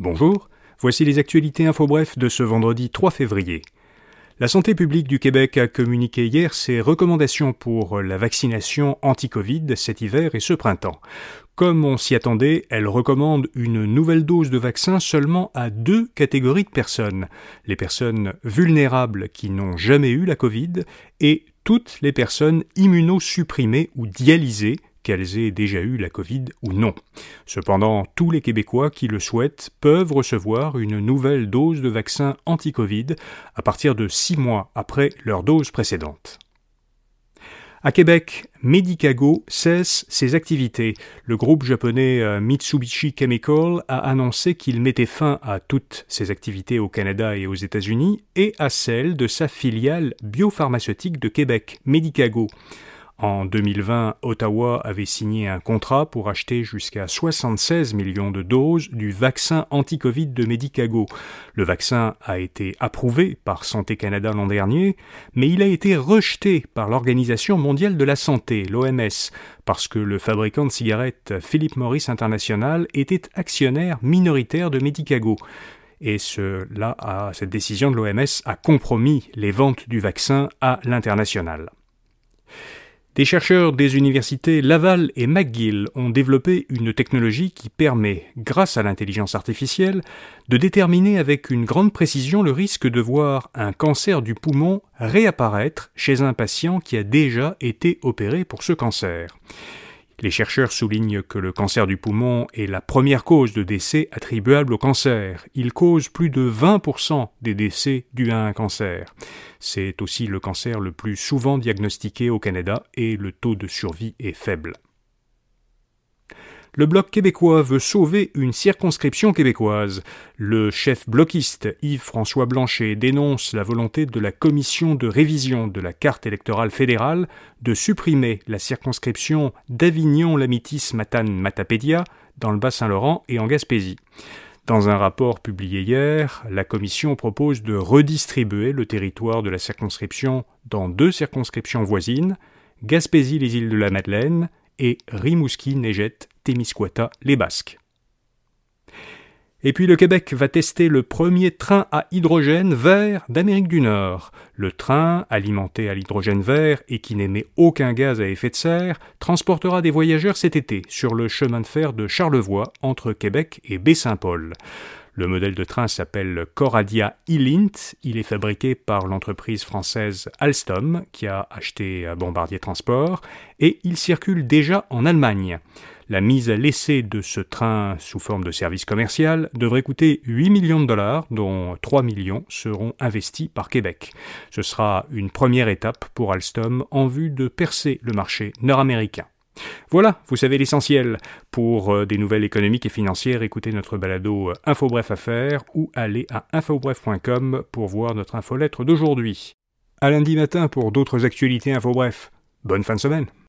Bonjour, voici les actualités InfoBref de ce vendredi 3 février. La santé publique du Québec a communiqué hier ses recommandations pour la vaccination anti-Covid cet hiver et ce printemps. Comme on s'y attendait, elle recommande une nouvelle dose de vaccin seulement à deux catégories de personnes. Les personnes vulnérables qui n'ont jamais eu la Covid et toutes les personnes immunosupprimées ou dialysées qu'elles aient déjà eu la Covid ou non. Cependant, tous les Québécois qui le souhaitent peuvent recevoir une nouvelle dose de vaccin anti-Covid à partir de six mois après leur dose précédente. À Québec, Medicago cesse ses activités. Le groupe japonais euh, Mitsubishi Chemical a annoncé qu'il mettait fin à toutes ses activités au Canada et aux États-Unis et à celles de sa filiale biopharmaceutique de Québec, Medicago. En 2020, Ottawa avait signé un contrat pour acheter jusqu'à 76 millions de doses du vaccin anti-Covid de Medicago. Le vaccin a été approuvé par Santé Canada l'an dernier, mais il a été rejeté par l'Organisation mondiale de la santé, l'OMS, parce que le fabricant de cigarettes Philip Morris International était actionnaire minoritaire de Medicago. Et cette décision de l'OMS a compromis les ventes du vaccin à l'international. Des chercheurs des universités Laval et McGill ont développé une technologie qui permet, grâce à l'intelligence artificielle, de déterminer avec une grande précision le risque de voir un cancer du poumon réapparaître chez un patient qui a déjà été opéré pour ce cancer. Les chercheurs soulignent que le cancer du poumon est la première cause de décès attribuable au cancer. Il cause plus de 20% des décès dus à un cancer. C'est aussi le cancer le plus souvent diagnostiqué au Canada et le taux de survie est faible le Bloc québécois veut sauver une circonscription québécoise. Le chef bloquiste Yves-François Blanchet dénonce la volonté de la commission de révision de la carte électorale fédérale de supprimer la circonscription d'Avignon-Lamitis-Matane-Matapédia dans le Bas-Saint-Laurent et en Gaspésie. Dans un rapport publié hier, la Commission propose de redistribuer le territoire de la circonscription dans deux circonscriptions voisines, Gaspésie-les-Îles de la Madeleine et Rimouski, Négette, Témiscouata, les Basques. Et puis le Québec va tester le premier train à hydrogène vert d'Amérique du Nord. Le train, alimenté à l'hydrogène vert et qui n'émet aucun gaz à effet de serre, transportera des voyageurs cet été sur le chemin de fer de Charlevoix entre Québec et Baie-Saint-Paul. Le modèle de train s'appelle Coradia E-Lint. Il est fabriqué par l'entreprise française Alstom, qui a acheté Bombardier Transport, et il circule déjà en Allemagne. La mise à l'essai de ce train sous forme de service commercial devrait coûter 8 millions de dollars, dont 3 millions seront investis par Québec. Ce sera une première étape pour Alstom en vue de percer le marché nord-américain. Voilà, vous savez l'essentiel. Pour euh, des nouvelles économiques et financières, écoutez notre balado euh, InfoBref Affaires ou allez à infobref.com pour voir notre infolettre d'aujourd'hui. À lundi matin pour d'autres actualités InfoBref. Bonne fin de semaine.